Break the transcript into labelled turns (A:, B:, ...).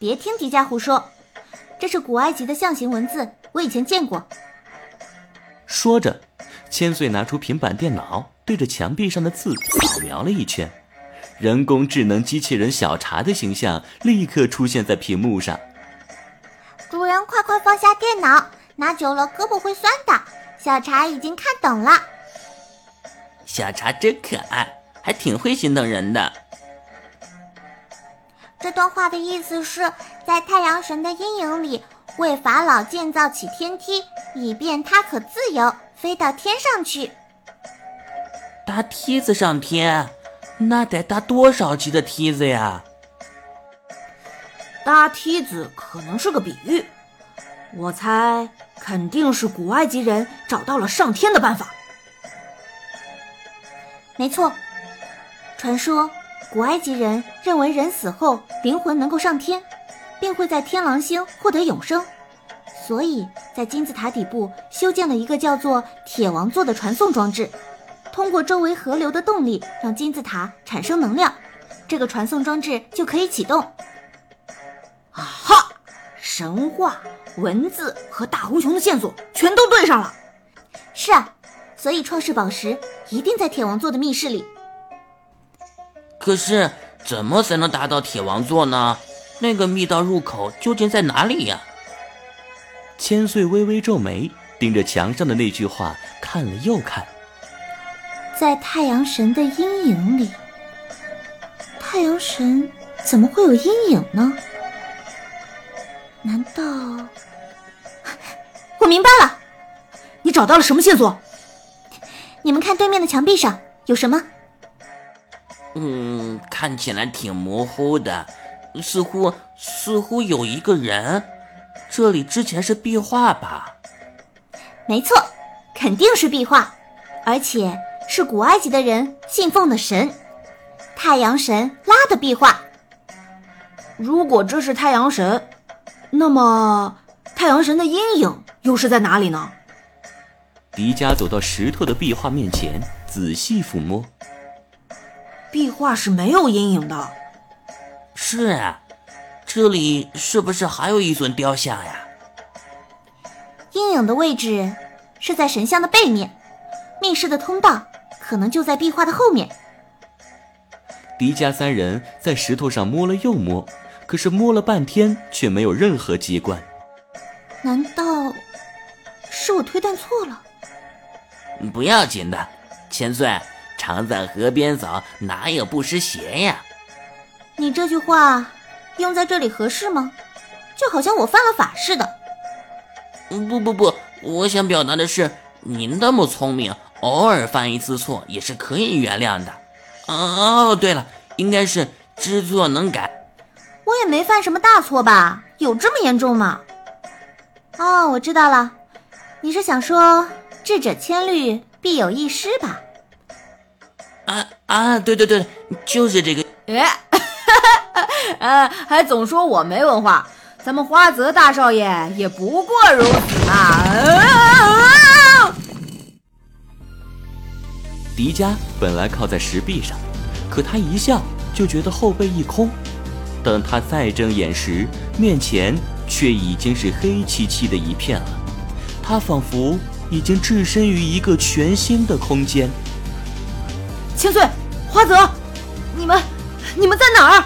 A: 别听迪迦胡说，这是古埃及的象形文字，我以前见过。
B: 说着，千岁拿出平板电脑，对着墙壁上的字扫描了一圈，人工智能机器人小茶的形象立刻出现在屏幕上。
A: 主人，快快放下电脑，拿久了胳膊会酸的。小茶已经看懂了。
C: 小茶真可爱，还挺会心疼人的。
A: 这段话的意思是在太阳神的阴影里，为法老建造起天梯，以便他可自由飞到天上去。
C: 搭梯子上天，那得搭多少级的梯子呀？
D: 搭梯子可能是个比喻，我猜肯定是古埃及人找到了上天的办法。
A: 没错，传说。古埃及人认为人死后灵魂能够上天，并会在天狼星获得永生，所以在金字塔底部修建了一个叫做铁王座的传送装置，通过周围河流的动力让金字塔产生能量，这个传送装置就可以启动。
D: 啊哈！神话、文字和大红熊的线索全都对上了。
A: 是啊，所以创世宝石一定在铁王座的密室里。
C: 可是，怎么才能达到铁王座呢？那个密道入口究竟在哪里呀？
B: 千岁微微皱眉，盯着墙上的那句话看了又看。
A: 在太阳神的阴影里，太阳神怎么会有阴影呢？难道…… 我明白了，
D: 你找到了什么线索？
A: 你们看对面的墙壁上有什么？
C: 嗯，看起来挺模糊的，似乎似乎有一个人。这里之前是壁画吧？
A: 没错，肯定是壁画，而且是古埃及的人信奉的神——太阳神拉的壁画。
D: 如果这是太阳神，那么太阳神的阴影又是在哪里呢？
B: 迪迦走到石头的壁画面前，仔细抚摸。
D: 壁画是没有阴影的，
C: 是啊，这里是不是还有一尊雕像呀？
A: 阴影的位置是在神像的背面，密室的通道可能就在壁画的后面。
B: 迪迦三人在石头上摸了又摸，可是摸了半天却没有任何机关。
A: 难道是我推断错了？
C: 不要紧的，千岁。常在河边走，哪有不湿鞋呀？
A: 你这句话用在这里合适吗？就好像我犯了法似的。
C: 不不不，我想表达的是，你那么聪明，偶尔犯一次错也是可以原谅的。哦，对了，应该是知错能改。
A: 我也没犯什么大错吧？有这么严重吗？哦，我知道了，你是想说智者千虑，必有一失吧？
C: 啊啊！对对对，就是这个。
D: 哎，啊，还总说我没文化，咱们花泽大少爷也不过如此嘛。
B: 迪迦本来靠在石壁上，可他一笑就觉得后背一空。等他再睁眼时，面前却已经是黑漆漆的一片了。他仿佛已经置身于一个全新的空间。
D: 千岁，花泽，你们，你们在哪儿？